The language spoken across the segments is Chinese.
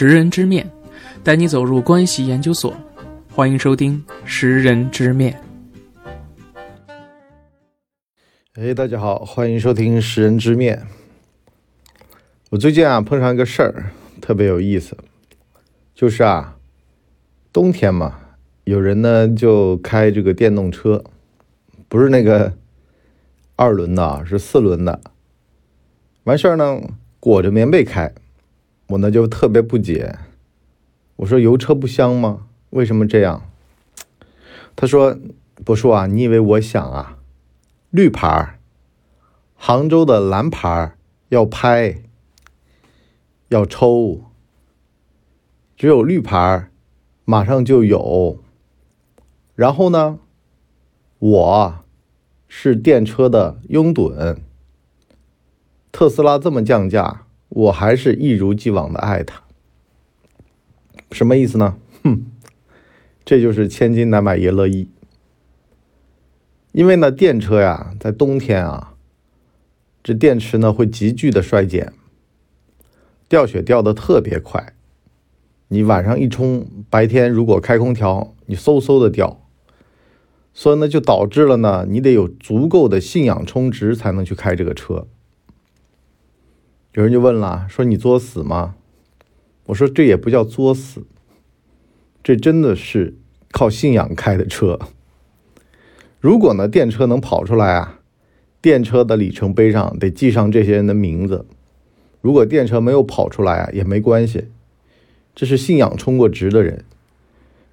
识人之面，带你走入关系研究所。欢迎收听《识人之面》。哎，大家好，欢迎收听《识人之面》。我最近啊碰上一个事儿，特别有意思，就是啊，冬天嘛，有人呢就开这个电动车，不是那个二轮的，是四轮的。完事儿呢，裹着棉被开，我呢就特别不解，我说油车不香吗？为什么这样？他说：“博叔啊，你以为我想啊？绿牌儿，杭州的蓝牌儿要拍。”要抽，只有绿牌儿马上就有。然后呢，我是电车的拥趸，特斯拉这么降价，我还是一如既往的爱它。什么意思呢？哼，这就是千金难买爷乐意。因为呢，电车呀，在冬天啊，这电池呢会急剧的衰减。掉血掉的特别快，你晚上一充，白天如果开空调，你嗖嗖的掉，所以呢就导致了呢，你得有足够的信仰充值才能去开这个车。有人就问了，说你作死吗？我说这也不叫作死，这真的是靠信仰开的车。如果呢电车能跑出来啊，电车的里程碑上得记上这些人的名字。如果电车没有跑出来啊，也没关系，这是信仰充过值的人，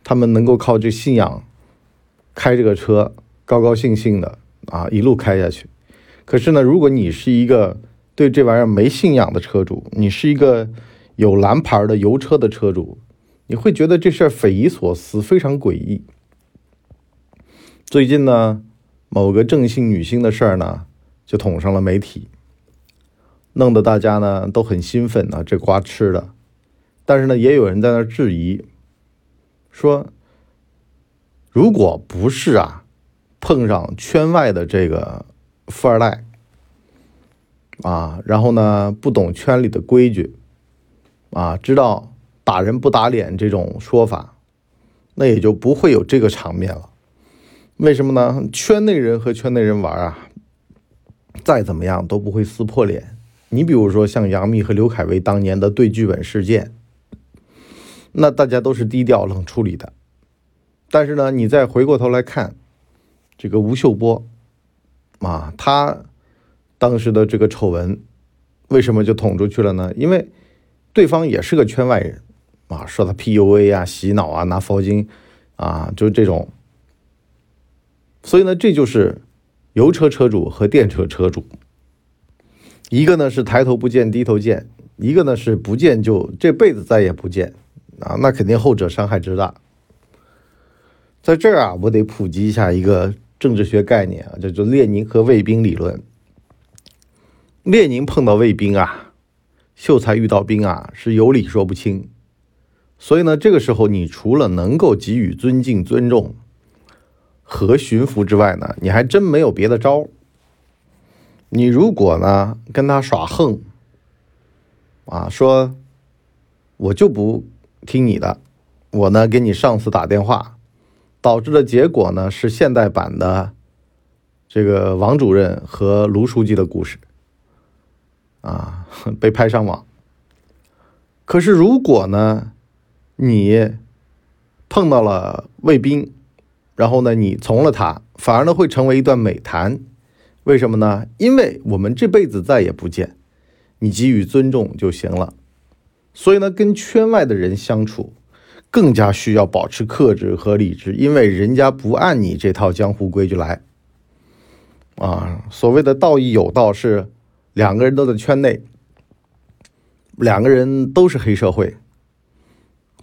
他们能够靠这信仰开这个车，高高兴兴的啊一路开下去。可是呢，如果你是一个对这玩意儿没信仰的车主，你是一个有蓝牌的油车的车主，你会觉得这事儿匪夷所思，非常诡异。最近呢，某个正性女星的事儿呢，就捅上了媒体。弄得大家呢都很兴奋啊，这瓜吃的。但是呢，也有人在那质疑，说，如果不是啊，碰上圈外的这个富二代啊，然后呢不懂圈里的规矩啊，知道打人不打脸这种说法，那也就不会有这个场面了。为什么呢？圈内人和圈内人玩啊，再怎么样都不会撕破脸。你比如说像杨幂和刘恺威当年的对剧本事件，那大家都是低调冷处理的。但是呢，你再回过头来看这个吴秀波啊，他当时的这个丑闻为什么就捅出去了呢？因为对方也是个圈外人啊，说他 PUA 啊、洗脑啊、拿佛经啊，就是这种。所以呢，这就是油车车主和电车车主。一个呢是抬头不见低头见，一个呢是不见就这辈子再也不见，啊，那肯定后者伤害之大。在这儿啊，我得普及一下一个政治学概念啊，叫做列宁和卫兵理论。列宁碰到卫兵啊，秀才遇到兵啊，是有理说不清。所以呢，这个时候你除了能够给予尊敬、尊重和驯服之外呢，你还真没有别的招你如果呢跟他耍横，啊，说我就不听你的，我呢给你上司打电话，导致的结果呢是现代版的这个王主任和卢书记的故事，啊，被拍上网。可是如果呢你碰到了卫兵，然后呢你从了他，反而呢会成为一段美谈。为什么呢？因为我们这辈子再也不见，你给予尊重就行了。所以呢，跟圈外的人相处，更加需要保持克制和理智，因为人家不按你这套江湖规矩来。啊，所谓的道义有道，是两个人都在圈内，两个人都是黑社会，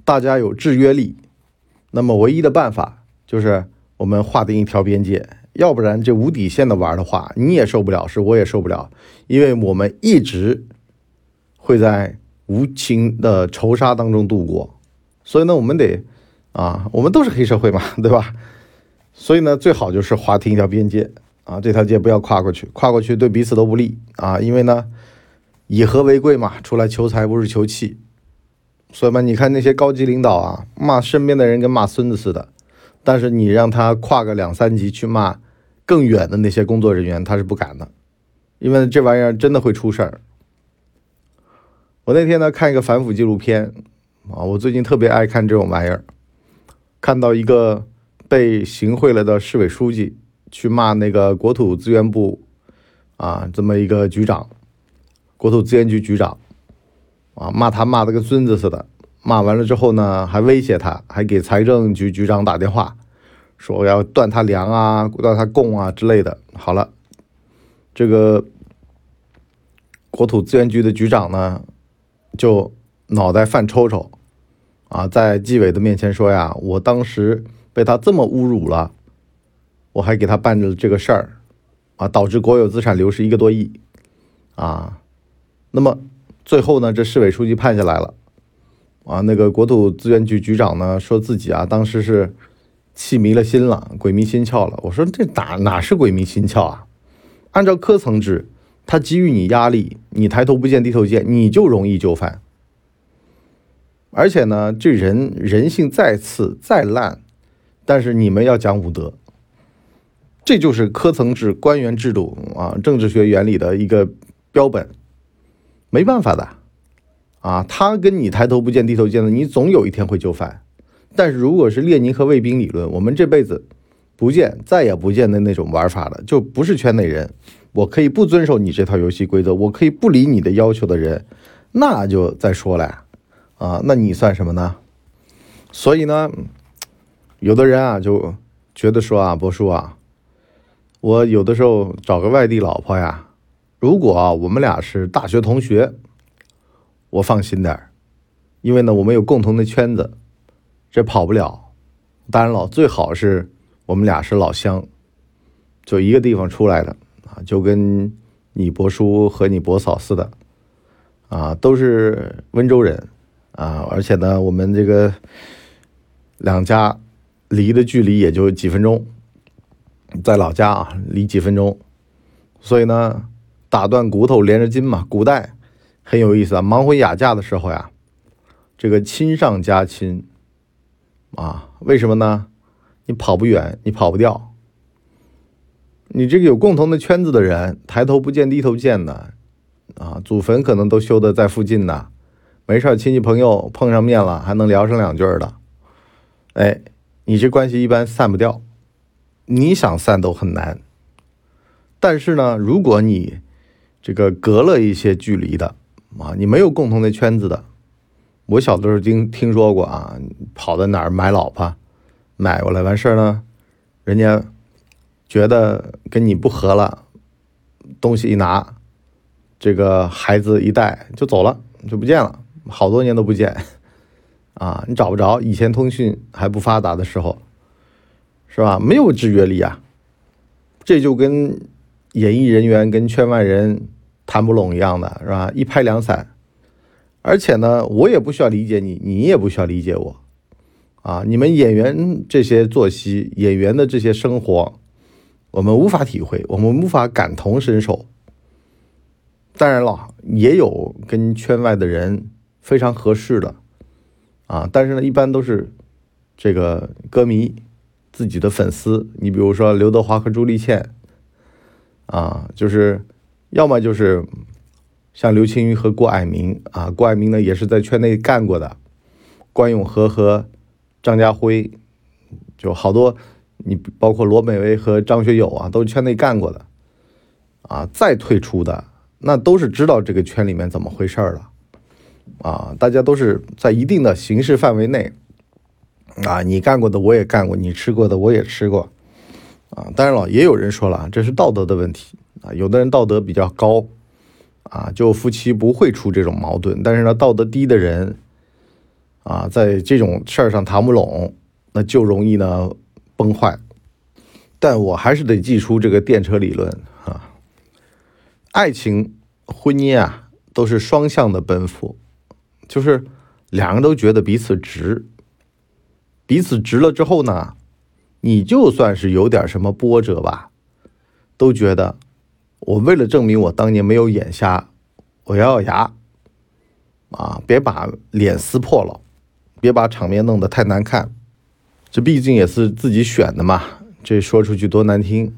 大家有制约力。那么，唯一的办法就是我们划定一条边界。要不然这无底线的玩的话，你也受不了，是我也受不了，因为我们一直会在无情的仇杀当中度过，所以呢，我们得啊，我们都是黑社会嘛，对吧？所以呢，最好就是划定一条边界啊，这条街不要跨过去，跨过去对彼此都不利啊，因为呢，以和为贵嘛，出来求财不是求气，所以嘛，你看那些高级领导啊，骂身边的人跟骂孙子似的，但是你让他跨个两三级去骂更远的那些工作人员，他是不敢的，因为这玩意儿真的会出事儿。我那天呢看一个反腐纪录片啊，我最近特别爱看这种玩意儿，看到一个被行贿了的市委书记去骂那个国土资源部啊这么一个局长，国土资源局局长。啊，骂他骂的跟孙子似的，骂完了之后呢，还威胁他，还给财政局局长打电话，说要断他粮啊，断他供啊之类的。好了，这个国土资源局的局长呢，就脑袋犯抽抽，啊，在纪委的面前说呀，我当时被他这么侮辱了，我还给他办了这个事儿，啊，导致国有资产流失一个多亿，啊，那么。最后呢，这市委书记判下来了，啊，那个国土资源局局长呢，说自己啊，当时是气迷了心了，鬼迷心窍了。我说这哪哪是鬼迷心窍啊？按照科层制，他给予你压力，你抬头不见低头见，你就容易就范。而且呢，这人人性再次再烂，但是你们要讲武德，这就是科层制官员制度啊，政治学原理的一个标本。没办法的，啊，他跟你抬头不见低头见的，你总有一天会就范。但是如果是列宁和卫兵理论，我们这辈子不见再也不见的那种玩法了，就不是圈内人。我可以不遵守你这套游戏规则，我可以不理你的要求的人，那就再说了，啊，那你算什么呢？所以呢，有的人啊就觉得说啊，博叔啊，我有的时候找个外地老婆呀。如果我们俩是大学同学，我放心点儿，因为呢，我们有共同的圈子，这跑不了。当然了，最好是我们俩是老乡，就一个地方出来的啊，就跟你伯叔和你伯嫂似的，啊，都是温州人啊，而且呢，我们这个两家离的距离也就几分钟，在老家啊，离几分钟，所以呢。打断骨头连着筋嘛，古代很有意思啊。忙婚雅嫁的时候呀，这个亲上加亲啊，为什么呢？你跑不远，你跑不掉。你这个有共同的圈子的人，抬头不见低头见的啊，祖坟可能都修的在附近呢。没事亲戚朋友碰上面了，还能聊上两句的。哎，你这关系一般散不掉，你想散都很难。但是呢，如果你这个隔了一些距离的啊，你没有共同的圈子的。我小的时候听听说过啊，跑到哪儿买老婆，买过来完事儿呢，人家觉得跟你不合了，东西一拿，这个孩子一带就走了，就不见了，好多年都不见啊，你找不着。以前通讯还不发达的时候，是吧？没有制约力啊，这就跟演艺人员跟圈外人。谈不拢一样的是吧？一拍两散，而且呢，我也不需要理解你，你也不需要理解我，啊，你们演员这些作息，演员的这些生活，我们无法体会，我们无法感同身受。当然了，也有跟圈外的人非常合适的，啊，但是呢，一般都是这个歌迷自己的粉丝。你比如说刘德华和朱丽倩，啊，就是。要么就是像刘青云和郭蔼明啊，郭蔼明呢也是在圈内干过的，关咏荷和张家辉，就好多，你包括罗美薇和张学友啊，都是圈内干过的，啊，再退出的那都是知道这个圈里面怎么回事了，啊，大家都是在一定的形式范围内，啊，你干过的我也干过，你吃过的我也吃过，啊，当然了，也有人说了，这是道德的问题。啊，有的人道德比较高，啊，就夫妻不会出这种矛盾。但是呢，道德低的人，啊，在这种事儿上谈不拢，那就容易呢崩坏。但我还是得记出这个电车理论啊，爱情、婚姻啊，都是双向的奔赴，就是两个人都觉得彼此值，彼此值了之后呢，你就算是有点什么波折吧，都觉得。我为了证明我当年没有眼瞎，我咬咬牙，啊，别把脸撕破了，别把场面弄得太难看。这毕竟也是自己选的嘛，这说出去多难听。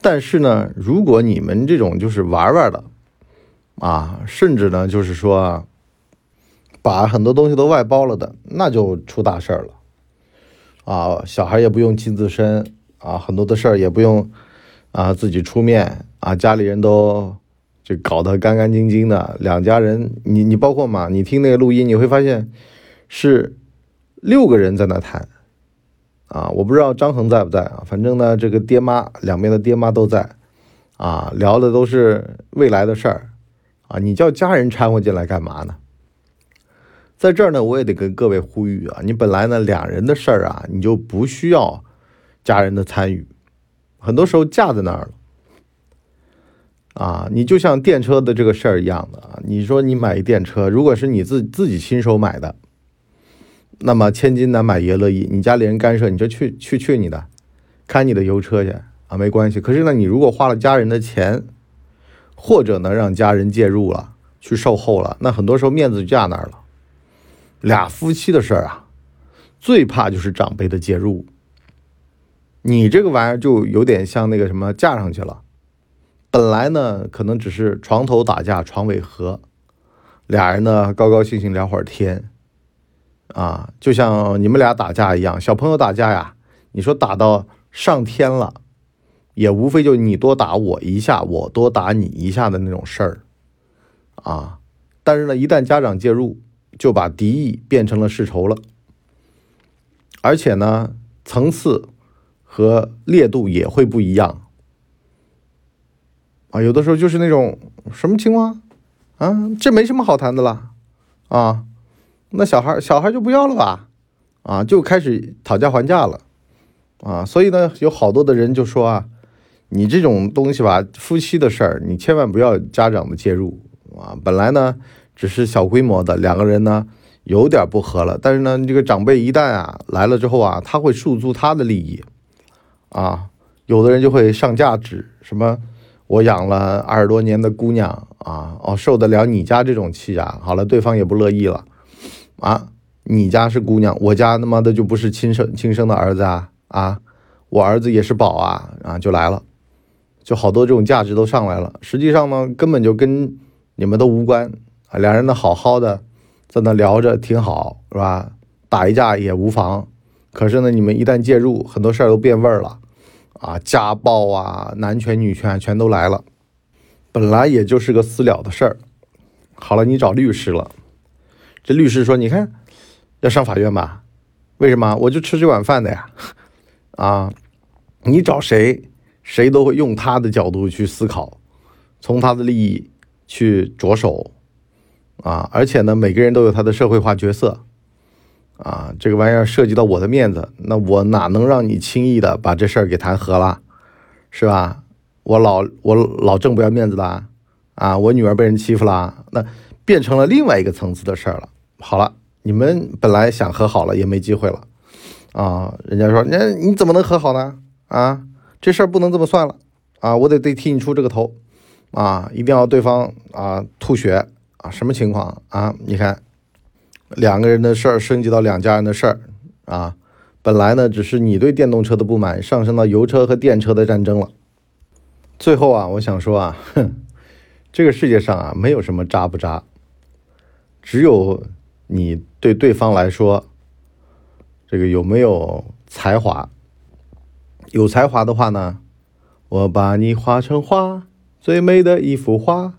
但是呢，如果你们这种就是玩玩的，啊，甚至呢就是说，把很多东西都外包了的，那就出大事儿了。啊，小孩也不用亲自生啊，很多的事儿也不用啊自己出面啊，家里人都就搞得干干净净的，两家人，你你包括嘛，你听那个录音，你会发现是六个人在那谈啊，我不知道张恒在不在啊，反正呢，这个爹妈两边的爹妈都在啊，聊的都是未来的事儿啊，你叫家人掺和进来干嘛呢？在这儿呢，我也得跟各位呼吁啊，你本来呢两人的事儿啊，你就不需要家人的参与，很多时候架在那儿了啊。你就像电车的这个事儿一样的啊，你说你买一电车，如果是你自自己亲手买的，那么千金难买爷乐意，你家里人干涉，你就去去去你的，开你的油车去啊，没关系。可是呢，你如果花了家人的钱，或者呢让家人介入了，去售后了，那很多时候面子就架那儿了。俩夫妻的事儿啊，最怕就是长辈的介入。你这个玩意儿就有点像那个什么架上去了，本来呢可能只是床头打架床尾和，俩人呢高高兴兴聊会儿天，啊，就像你们俩打架一样，小朋友打架呀，你说打到上天了，也无非就你多打我一下，我多打你一下的那种事儿，啊，但是呢，一旦家长介入。就把敌意变成了世仇了，而且呢，层次和烈度也会不一样啊。有的时候就是那种什么情况啊，这没什么好谈的了啊，那小孩小孩就不要了吧啊，就开始讨价还价了啊。所以呢，有好多的人就说啊，你这种东西吧，夫妻的事儿，你千万不要家长的介入啊。本来呢。只是小规模的两个人呢，有点不和了。但是呢，这个长辈一旦啊来了之后啊，他会诉诸他的利益，啊，有的人就会上价值，什么我养了二十多年的姑娘啊，哦，受得了你家这种气啊？好了，对方也不乐意了，啊，你家是姑娘，我家他妈的就不是亲生亲生的儿子啊啊，我儿子也是宝啊啊，就来了，就好多这种价值都上来了。实际上呢，根本就跟你们都无关。啊，两人呢好好的在那聊着挺好，是吧？打一架也无妨。可是呢，你们一旦介入，很多事儿都变味儿了，啊，家暴啊，男权女权全都来了。本来也就是个私了的事儿，好了，你找律师了。这律师说：“你看，要上法院吧？为什么？我就吃这碗饭的呀！啊，你找谁，谁都会用他的角度去思考，从他的利益去着手。”啊，而且呢，每个人都有他的社会化角色，啊，这个玩意儿涉及到我的面子，那我哪能让你轻易的把这事儿给谈和了，是吧？我老我老郑不要面子了，啊，我女儿被人欺负了，那变成了另外一个层次的事儿了。好了，你们本来想和好了，也没机会了，啊，人家说，那你怎么能和好呢？啊，这事儿不能这么算了，啊，我得得替你出这个头，啊，一定要对方啊吐血。什么情况啊？你看，两个人的事儿升级到两家人的事儿啊。本来呢，只是你对电动车的不满，上升到油车和电车的战争了。最后啊，我想说啊，哼，这个世界上啊，没有什么渣不渣，只有你对对方来说，这个有没有才华？有才华的话呢，我把你画成画，最美的一幅画。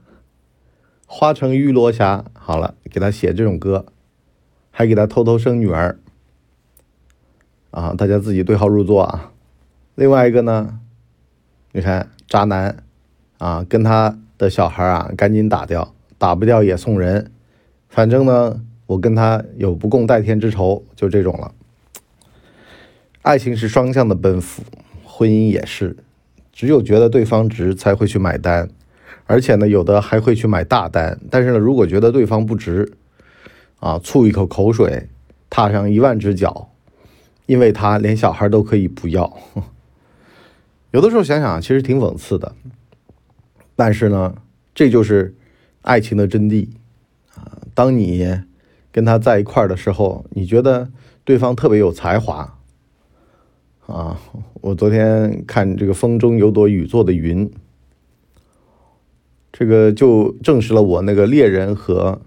花成玉罗霞，好了，给他写这种歌，还给他偷偷生女儿，啊，大家自己对号入座啊。另外一个呢，你看渣男，啊，跟他的小孩啊，赶紧打掉，打不掉也送人，反正呢，我跟他有不共戴天之仇，就这种了。爱情是双向的奔赴，婚姻也是，只有觉得对方值，才会去买单。而且呢，有的还会去买大单，但是呢，如果觉得对方不值，啊，吐一口口水，踏上一万只脚，因为他连小孩都可以不要。有的时候想想，其实挺讽刺的。但是呢，这就是爱情的真谛啊。当你跟他在一块的时候，你觉得对方特别有才华啊。我昨天看这个风中有朵雨做的云，这个就证实了我那个猎人和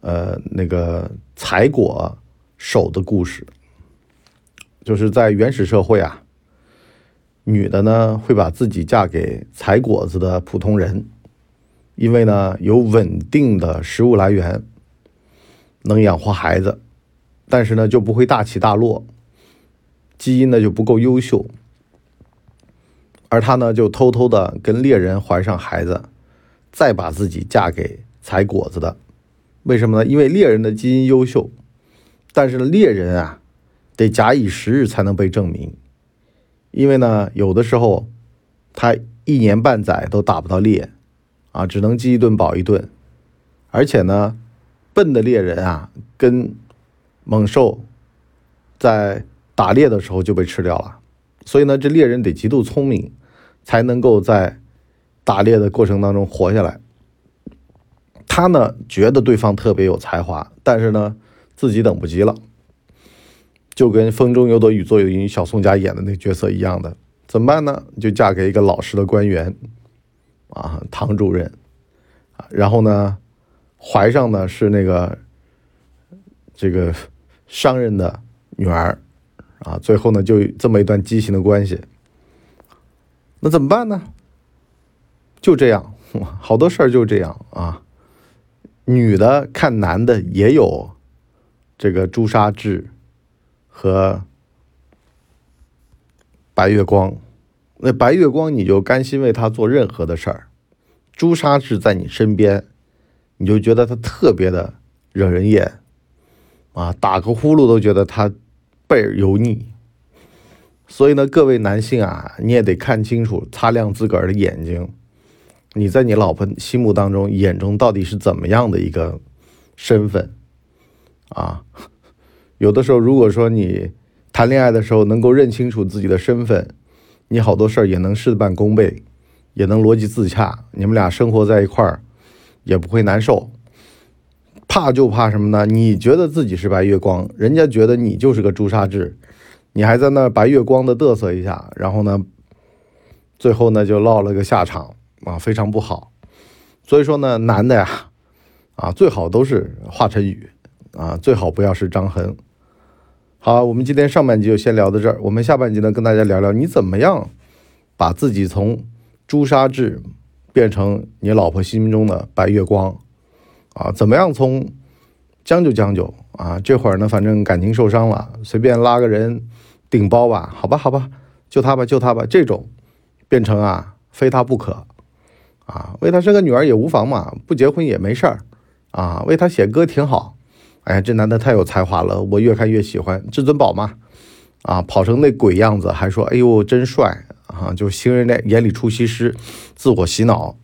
呃那个采果手的故事，就是在原始社会啊。女的呢，会把自己嫁给采果子的普通人，因为呢有稳定的食物来源，能养活孩子，但是呢就不会大起大落，基因呢就不够优秀，而她呢就偷偷的跟猎人怀上孩子，再把自己嫁给采果子的，为什么呢？因为猎人的基因优秀，但是猎人啊得假以时日才能被证明。因为呢，有的时候他一年半载都打不到猎，啊，只能饥一顿饱一顿，而且呢，笨的猎人啊，跟猛兽在打猎的时候就被吃掉了，所以呢，这猎人得极度聪明，才能够在打猎的过程当中活下来。他呢，觉得对方特别有才华，但是呢，自己等不及了。就跟《风中有朵雨做的云》小宋佳演的那角色一样的，怎么办呢？就嫁给一个老实的官员，啊，唐主任，啊，然后呢，怀上的是那个这个商人的女儿，啊，最后呢，就这么一段畸形的关系。那怎么办呢？就这样，好多事儿就这样啊。女的看男的也有这个朱砂痣。和白月光，那白月光你就甘心为他做任何的事儿，朱砂痣在你身边，你就觉得他特别的惹人厌，啊，打个呼噜都觉得他倍儿油腻。所以呢，各位男性啊，你也得看清楚，擦亮自个儿的眼睛，你在你老婆心目当中眼中到底是怎么样的一个身份啊？有的时候，如果说你谈恋爱的时候能够认清楚自己的身份，你好多事儿也能事半功倍，也能逻辑自洽。你们俩生活在一块儿，也不会难受。怕就怕什么呢？你觉得自己是白月光，人家觉得你就是个朱砂痣，你还在那白月光的嘚瑟一下，然后呢，最后呢就落了个下场啊，非常不好。所以说呢，男的呀，啊，最好都是华晨宇。啊，最好不要是张恒。好，我们今天上半集就先聊到这儿。我们下半集呢，跟大家聊聊你怎么样把自己从朱砂痣变成你老婆心中的白月光啊？怎么样从将就将就啊？这会儿呢，反正感情受伤了，随便拉个人顶包吧，好吧，好吧，就他吧，就他吧，这种变成啊，非他不可啊，为他生个女儿也无妨嘛，不结婚也没事儿啊，为他写歌挺好。哎呀，这男的太有才华了，我越看越喜欢。至尊宝嘛，啊，跑成那鬼样子，还说哎呦真帅啊，就行人眼里出西施，自我洗脑。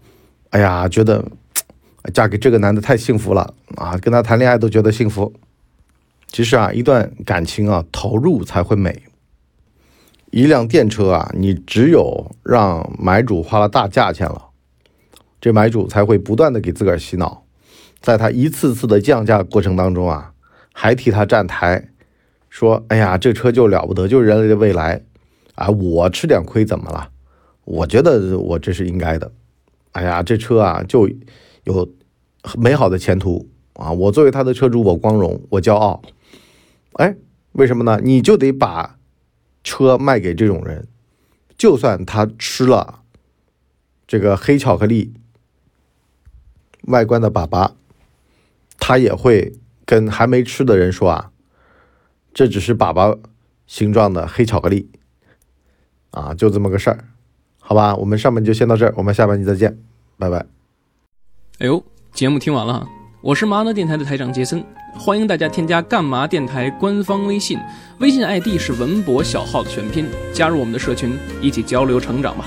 哎呀，觉得嫁给这个男的太幸福了啊，跟他谈恋爱都觉得幸福。其实啊，一段感情啊，投入才会美。一辆电车啊，你只有让买主花了大价钱了，这买主才会不断的给自个儿洗脑。在他一次次的降价过程当中啊，还替他站台，说：“哎呀，这车就了不得，就是人类的未来啊！我吃点亏怎么了？我觉得我这是应该的。哎呀，这车啊就有美好的前途啊！我作为他的车主，我光荣，我骄傲。哎，为什么呢？你就得把车卖给这种人，就算他吃了这个黑巧克力外观的粑粑。”他也会跟还没吃的人说啊，这只是粑粑形状的黑巧克力，啊，就这么个事儿，好吧，我们上半集就先到这儿，我们下半集再见，拜拜。哎呦，节目听完了，我是麻辣电台的台长杰森，欢迎大家添加干嘛电台官方微信，微信 ID 是文博小号的全拼，加入我们的社群，一起交流成长吧。